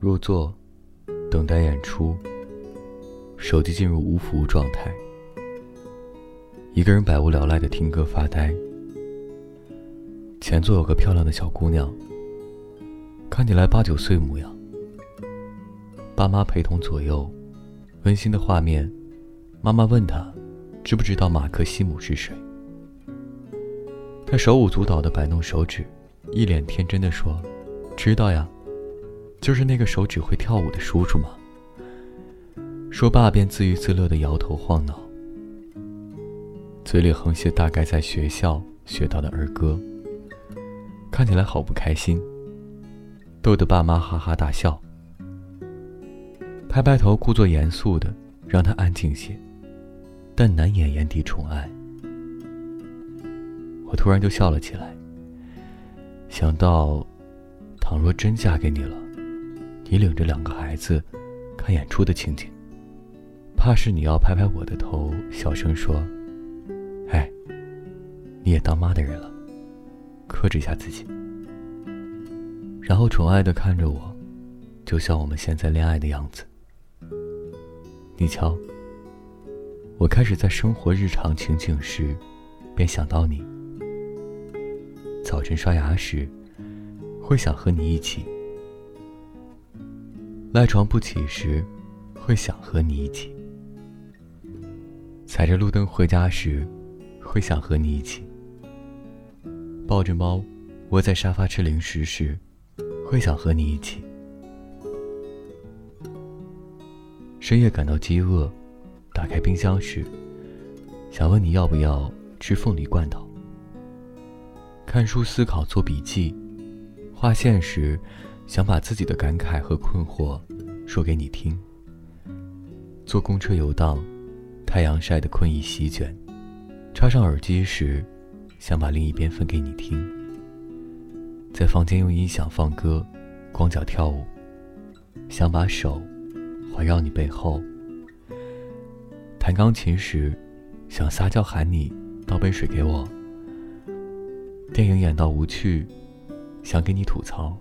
入座，等待演出。手机进入无服务状态。一个人百无聊赖的听歌发呆。前座有个漂亮的小姑娘，看起来八九岁模样。爸妈陪同左右，温馨的画面。妈妈问她，知不知道马克西姆是谁？他手舞足蹈的摆弄手指，一脸天真的说：“知道呀，就是那个手指会跳舞的叔叔吗。”说罢便自娱自乐的摇头晃脑，嘴里哼些大概在学校学到的儿歌，看起来好不开心，逗得爸妈哈哈大笑。拍拍头，故作严肃的让他安静些，但难掩眼底宠爱。我突然就笑了起来，想到，倘若真嫁给你了，你领着两个孩子看演出的情景，怕是你要拍拍我的头，小声说：“哎，你也当妈的人了，克制一下自己。”然后宠爱的看着我，就像我们现在恋爱的样子。你瞧，我开始在生活日常情景时，便想到你。早晨刷牙时，会想和你一起；赖床不起时，会想和你一起；踩着路灯回家时，会想和你一起；抱着猫窝在沙发吃零食时，会想和你一起；深夜感到饥饿，打开冰箱时，想问你要不要吃凤梨罐头。看书、思考、做笔记、画线时，想把自己的感慨和困惑说给你听。坐公车游荡，太阳晒得困意席卷，插上耳机时，想把另一边分给你听。在房间用音响放歌，光脚跳舞，想把手环绕你背后。弹钢琴时，想撒娇喊你倒杯水给我。电影演到无趣，想给你吐槽；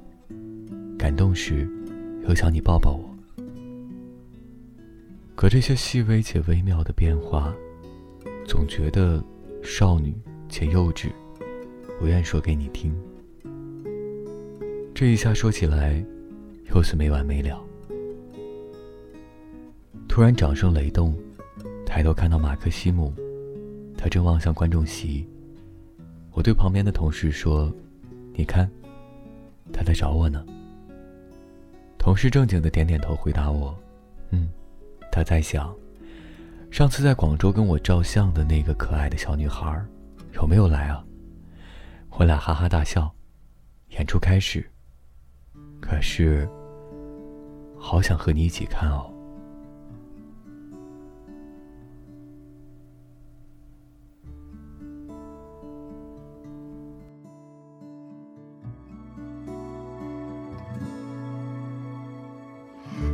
感动时，又想你抱抱我。可这些细微且微妙的变化，总觉得少女且幼稚，不愿说给你听。这一下说起来，又是没完没了。突然掌声雷动，抬头看到马克西姆，他正望向观众席。我对旁边的同事说：“你看，他在找我呢。”同事正经的点点头，回答我：“嗯，他在想，上次在广州跟我照相的那个可爱的小女孩，有没有来啊？”我俩哈哈大笑。演出开始，可是，好想和你一起看哦。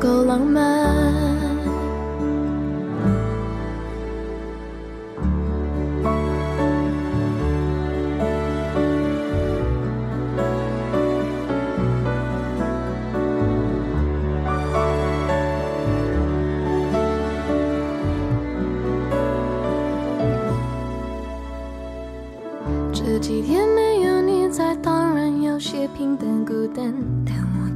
够浪漫。这几天没有你在，当然有些平淡孤单，但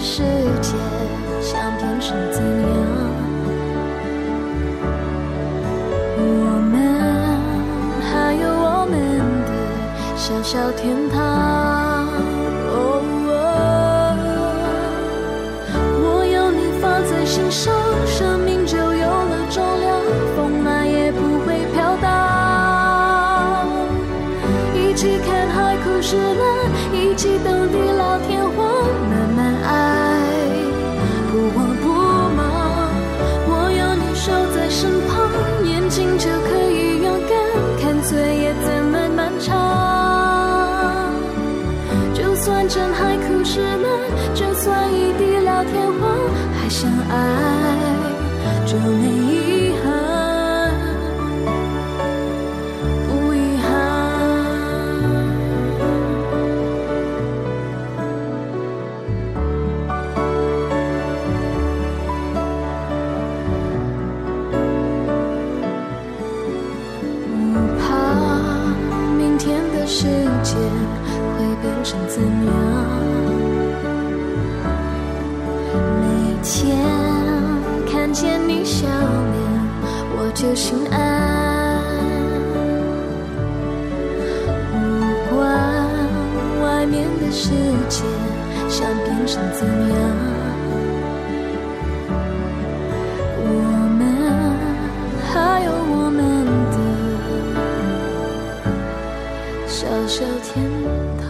世界想变成怎样？我们还有我们的小小天堂。哦，我有你放在心上，生命就有了重量，风来也不会飘荡。一起看海枯石烂，一起等地老天眼睛就可以勇敢，看岁月怎么漫长。就算真海枯石烂，就算已地老天荒，还相爱就没笑脸，我就心安。不管外面的世界想变成怎样。我们还有我们的小小天堂。